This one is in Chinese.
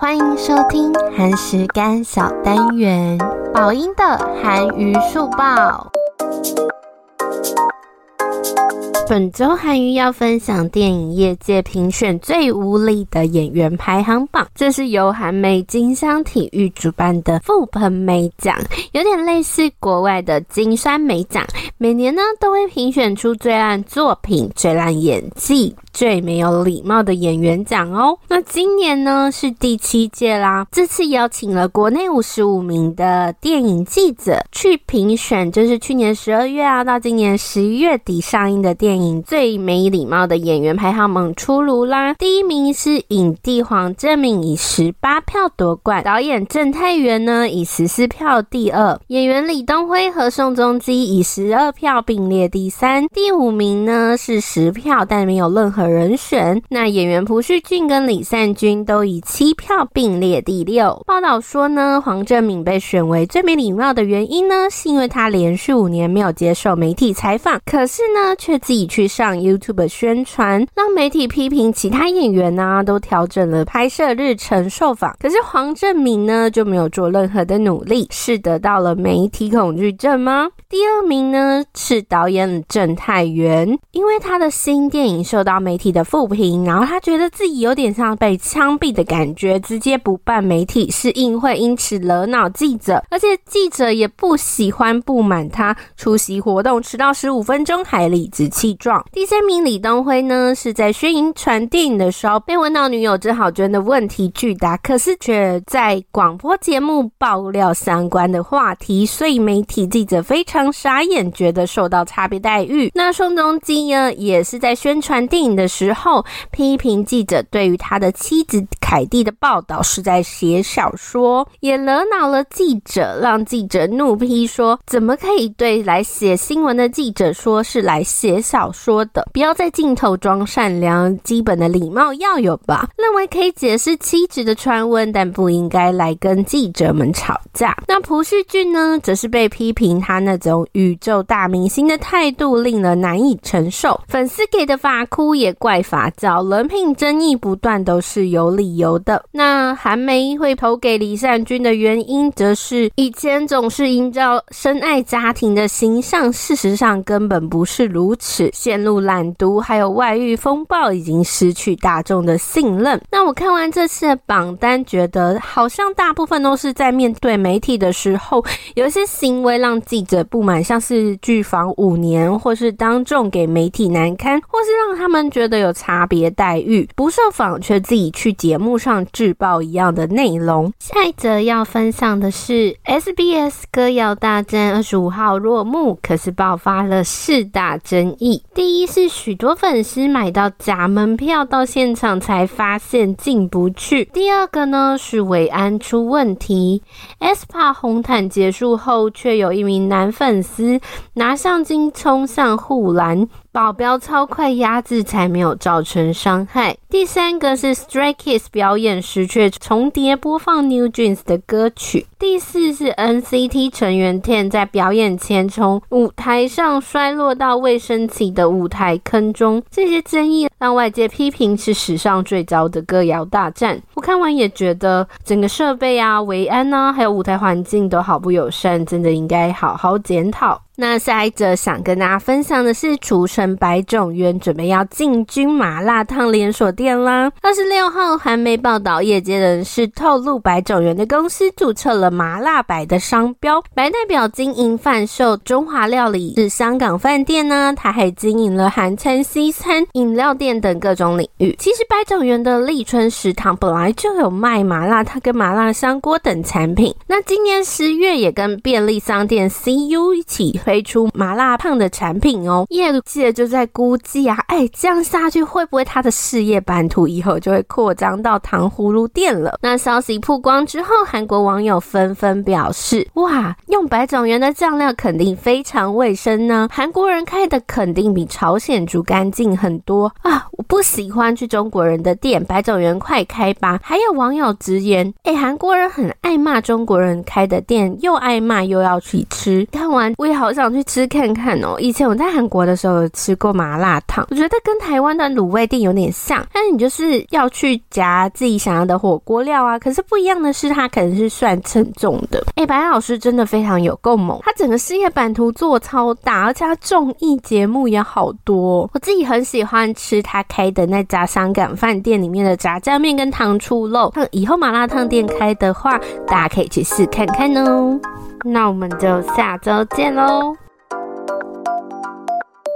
欢迎收听韩食干小单元，宝音的韩娱速报。本周韩娱要分享电影业界评选最无力的演员排行榜，这是由韩媒金香体育主办的富朋美奖，有点类似国外的金酸梅奖，每年呢都会评选出最烂作品、最烂演技。最没有礼貌的演员奖哦，那今年呢是第七届啦。这次邀请了国内五十五名的电影记者去评选，就是去年十二月啊到今年十一月底上映的电影最没礼貌的演员排行榜出炉啦。第一名是影帝黄政民以十八票夺冠，导演郑泰元呢以十四票第二，演员李东辉和宋仲基以十二票并列第三，第五名呢是十票，但没有任何。人选，那演员朴叙俊跟李善均都以七票并列第六。报道说呢，黄政民被选为最没礼貌的原因呢，是因为他连续五年没有接受媒体采访，可是呢，却自己去上 YouTube 宣传，让媒体批评其他演员呢、都调整了拍摄日程受访，可是黄政民呢就没有做任何的努力，是得到了媒体恐惧症吗？第二名呢是导演郑泰元，因为他的新电影受到媒媒体的负评，然后他觉得自己有点像被枪毙的感觉，直接不办媒体是应会，因此惹恼记者，而且记者也不喜欢不满他出席活动迟到十五分钟还理直气壮。第三名李东辉呢，是在宣传电影的时候被问到女友郑好娟的问题拒答，可是却在广播节目爆料相关的话题，所以媒体记者非常傻眼，觉得受到差别待遇。那宋仲基呢，也是在宣传电影的。时候，批评记者对于他的妻子凯蒂的报道是在写小说，也惹恼了记者，让记者怒批说：“怎么可以对来写新闻的记者说是来写小说的？不要在镜头装善良，基本的礼貌要有吧？”认为可以解释妻子的传闻，但不应该来跟记者们吵架。那朴叙俊呢，则是被批评他那种宇宙大明星的态度令人难以承受，粉丝给的发箍也。怪发胶人品争议不断，都是有理由的。那韩媒会投给李善均的原因，则是以前总是营造深爱家庭的形象，事实上根本不是如此。陷入懒惰还有外遇风暴，已经失去大众的信任。那我看完这次的榜单，觉得好像大部分都是在面对媒体的时候，有一些行为让记者不满，像是拒访五年，或是当众给媒体难堪，或是让他们觉。觉得有差别待遇，不受访却自己去节目上自曝一样的内容。下一则要分享的是 SBS 歌谣大战二十五号落幕，可是爆发了四大争议。第一是许多粉丝买到假门票到现场才发现进不去。第二个呢是维安出问题，SPA 红毯结束后，却有一名男粉丝拿相机冲向护栏。保镖超快压制，才没有造成伤害。第三个是 Stray Kids 表演时却重叠播放 New Jeans 的歌曲。第四是 NCT 成员 Ten 在表演前从舞台上摔落到卫生起的舞台坑中。这些争议让外界批评是史上最糟的歌谣大战。我看完也觉得整个设备啊、维安啊，还有舞台环境都好不友善，真的应该好好检讨。那下一则想跟大家分享的是，厨神白种元准备要进军麻辣烫连锁店啦。二十六号，韩媒报道，业界人士透露，白种元的公司注册了“麻辣白”的商标，白代表经营贩售中华料理，是香港饭店呢，他还经营了韩餐、西餐、饮料店等各种领域。其实，白种元的立春食堂本来就有卖麻辣烫跟麻辣香锅等产品，那今年十月也跟便利商店 CU 一起。推出麻辣烫的产品哦，业界就在估计啊，哎，这样下去会不会他的事业版图以后就会扩张到糖葫芦店了？那消息曝光之后，韩国网友纷纷表示：哇，用白种元的酱料肯定非常卫生呢，韩国人开的肯定比朝鲜族干净很多啊！我不喜欢去中国人的店，白种元快开吧！还有网友直言：哎，韩国人很爱骂中国人开的店，又爱骂又要去吃。看完我也好像。想去吃看看哦。以前我在韩国的时候有吃过麻辣烫，我觉得跟台湾的卤味店有点像，但是你就是要去夹自己想要的火锅料啊。可是不一样的是，它可能是算称重的。哎、白老师真的非常有够猛，他整个事业版图做超大，而且他综艺节目也好多。我自己很喜欢吃他开的那家香港饭店里面的炸酱面跟糖醋肉。以后麻辣烫店开的话，大家可以去试看看哦。那我们就下周见喽。